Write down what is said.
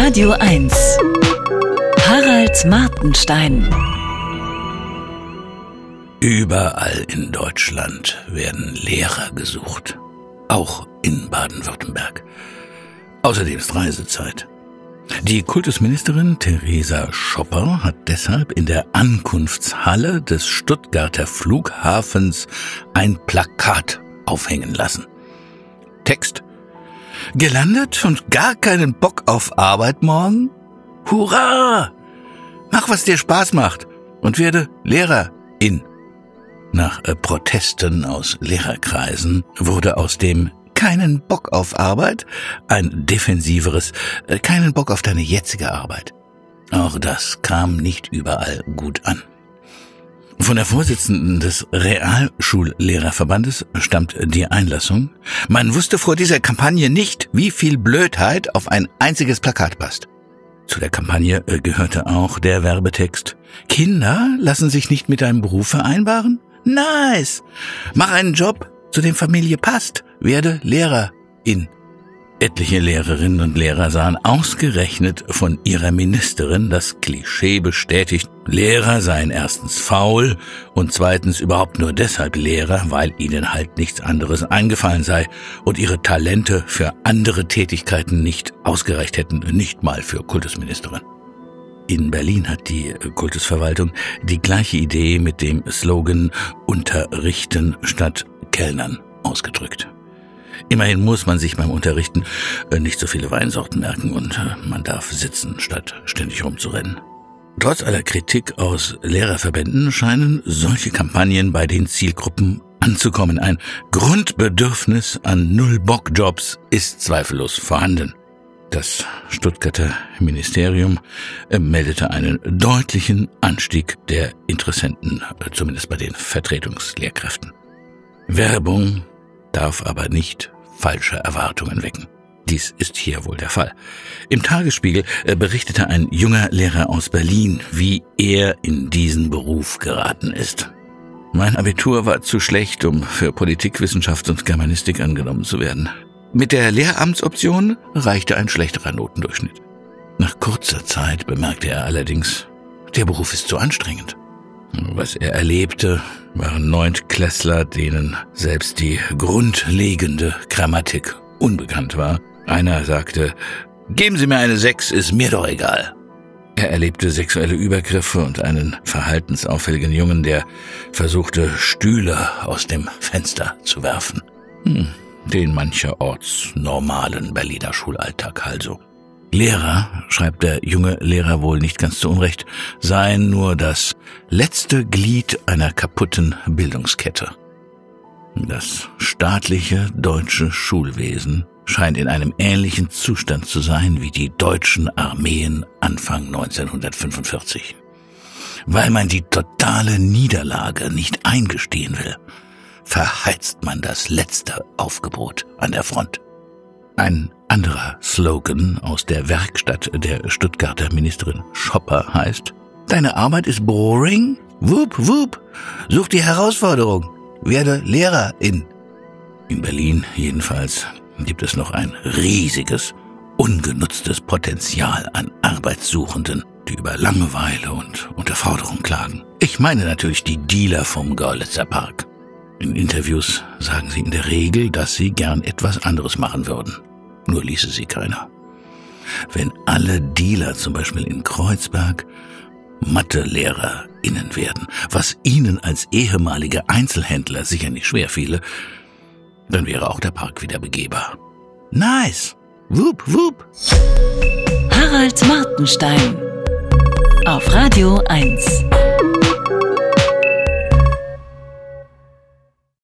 Radio 1 Harald Martenstein Überall in Deutschland werden Lehrer gesucht. Auch in Baden-Württemberg. Außerdem ist Reisezeit. Die Kultusministerin Theresa Schopper hat deshalb in der Ankunftshalle des Stuttgarter Flughafens ein Plakat aufhängen lassen. Text Gelandet und gar keinen Bock auf Arbeit morgen? Hurra! Mach, was dir Spaß macht und werde Lehrerin. Nach äh, Protesten aus Lehrerkreisen wurde aus dem keinen Bock auf Arbeit ein defensiveres äh, keinen Bock auf deine jetzige Arbeit. Auch das kam nicht überall gut an. Von der Vorsitzenden des Realschullehrerverbandes stammt die Einlassung. Man wusste vor dieser Kampagne nicht, wie viel Blödheit auf ein einziges Plakat passt. Zu der Kampagne äh, gehörte auch der Werbetext. Kinder lassen sich nicht mit einem Beruf vereinbaren? Nice! Mach einen Job, zu dem Familie passt. Werde Lehrerin. Etliche Lehrerinnen und Lehrer sahen ausgerechnet von ihrer Ministerin das Klischee bestätigt, Lehrer seien erstens faul und zweitens überhaupt nur deshalb Lehrer, weil ihnen halt nichts anderes eingefallen sei und ihre Talente für andere Tätigkeiten nicht ausgereicht hätten, nicht mal für Kultusministerin. In Berlin hat die Kultusverwaltung die gleiche Idee mit dem Slogan Unterrichten statt Kellnern ausgedrückt. Immerhin muss man sich beim Unterrichten äh, nicht so viele Weinsorten merken und äh, man darf sitzen, statt ständig rumzurennen. Trotz aller Kritik aus Lehrerverbänden scheinen solche Kampagnen bei den Zielgruppen anzukommen. Ein Grundbedürfnis an Null-Bock-Jobs ist zweifellos vorhanden. Das Stuttgarter Ministerium äh, meldete einen deutlichen Anstieg der Interessenten, zumindest bei den Vertretungslehrkräften. Werbung darf aber nicht falsche Erwartungen wecken. Dies ist hier wohl der Fall. Im Tagesspiegel äh, berichtete ein junger Lehrer aus Berlin, wie er in diesen Beruf geraten ist. Mein Abitur war zu schlecht, um für Politikwissenschaft und Germanistik angenommen zu werden. Mit der Lehramtsoption reichte ein schlechterer Notendurchschnitt. Nach kurzer Zeit bemerkte er allerdings, der Beruf ist zu anstrengend. Was er erlebte, waren Neuntklässler, denen selbst die grundlegende Grammatik unbekannt war. Einer sagte, geben Sie mir eine Sechs, ist mir doch egal. Er erlebte sexuelle Übergriffe und einen verhaltensauffälligen Jungen, der versuchte, Stühle aus dem Fenster zu werfen. Hm, den mancherorts normalen Berliner Schulalltag also. Lehrer, schreibt der junge Lehrer wohl nicht ganz zu Unrecht, seien nur das letzte Glied einer kaputten Bildungskette. Das staatliche deutsche Schulwesen scheint in einem ähnlichen Zustand zu sein wie die deutschen Armeen Anfang 1945. Weil man die totale Niederlage nicht eingestehen will, verheizt man das letzte Aufgebot an der Front. Ein anderer Slogan aus der Werkstatt der Stuttgarter Ministerin Schopper heißt, Deine Arbeit ist boring? Wup, wup. Such die Herausforderung. Werde Lehrerin. In Berlin jedenfalls gibt es noch ein riesiges, ungenutztes Potenzial an Arbeitssuchenden, die über Langeweile und Unterforderung klagen. Ich meine natürlich die Dealer vom Görlitzer Park. In Interviews sagen sie in der Regel, dass sie gern etwas anderes machen würden nur ließe sie keiner. Wenn alle Dealer zum Beispiel in Kreuzberg MathelehrerInnen werden, was ihnen als ehemalige Einzelhändler sicher nicht schwer fiele, dann wäre auch der Park wieder begehbar. Nice! Wup, wup! Harald Martenstein auf Radio 1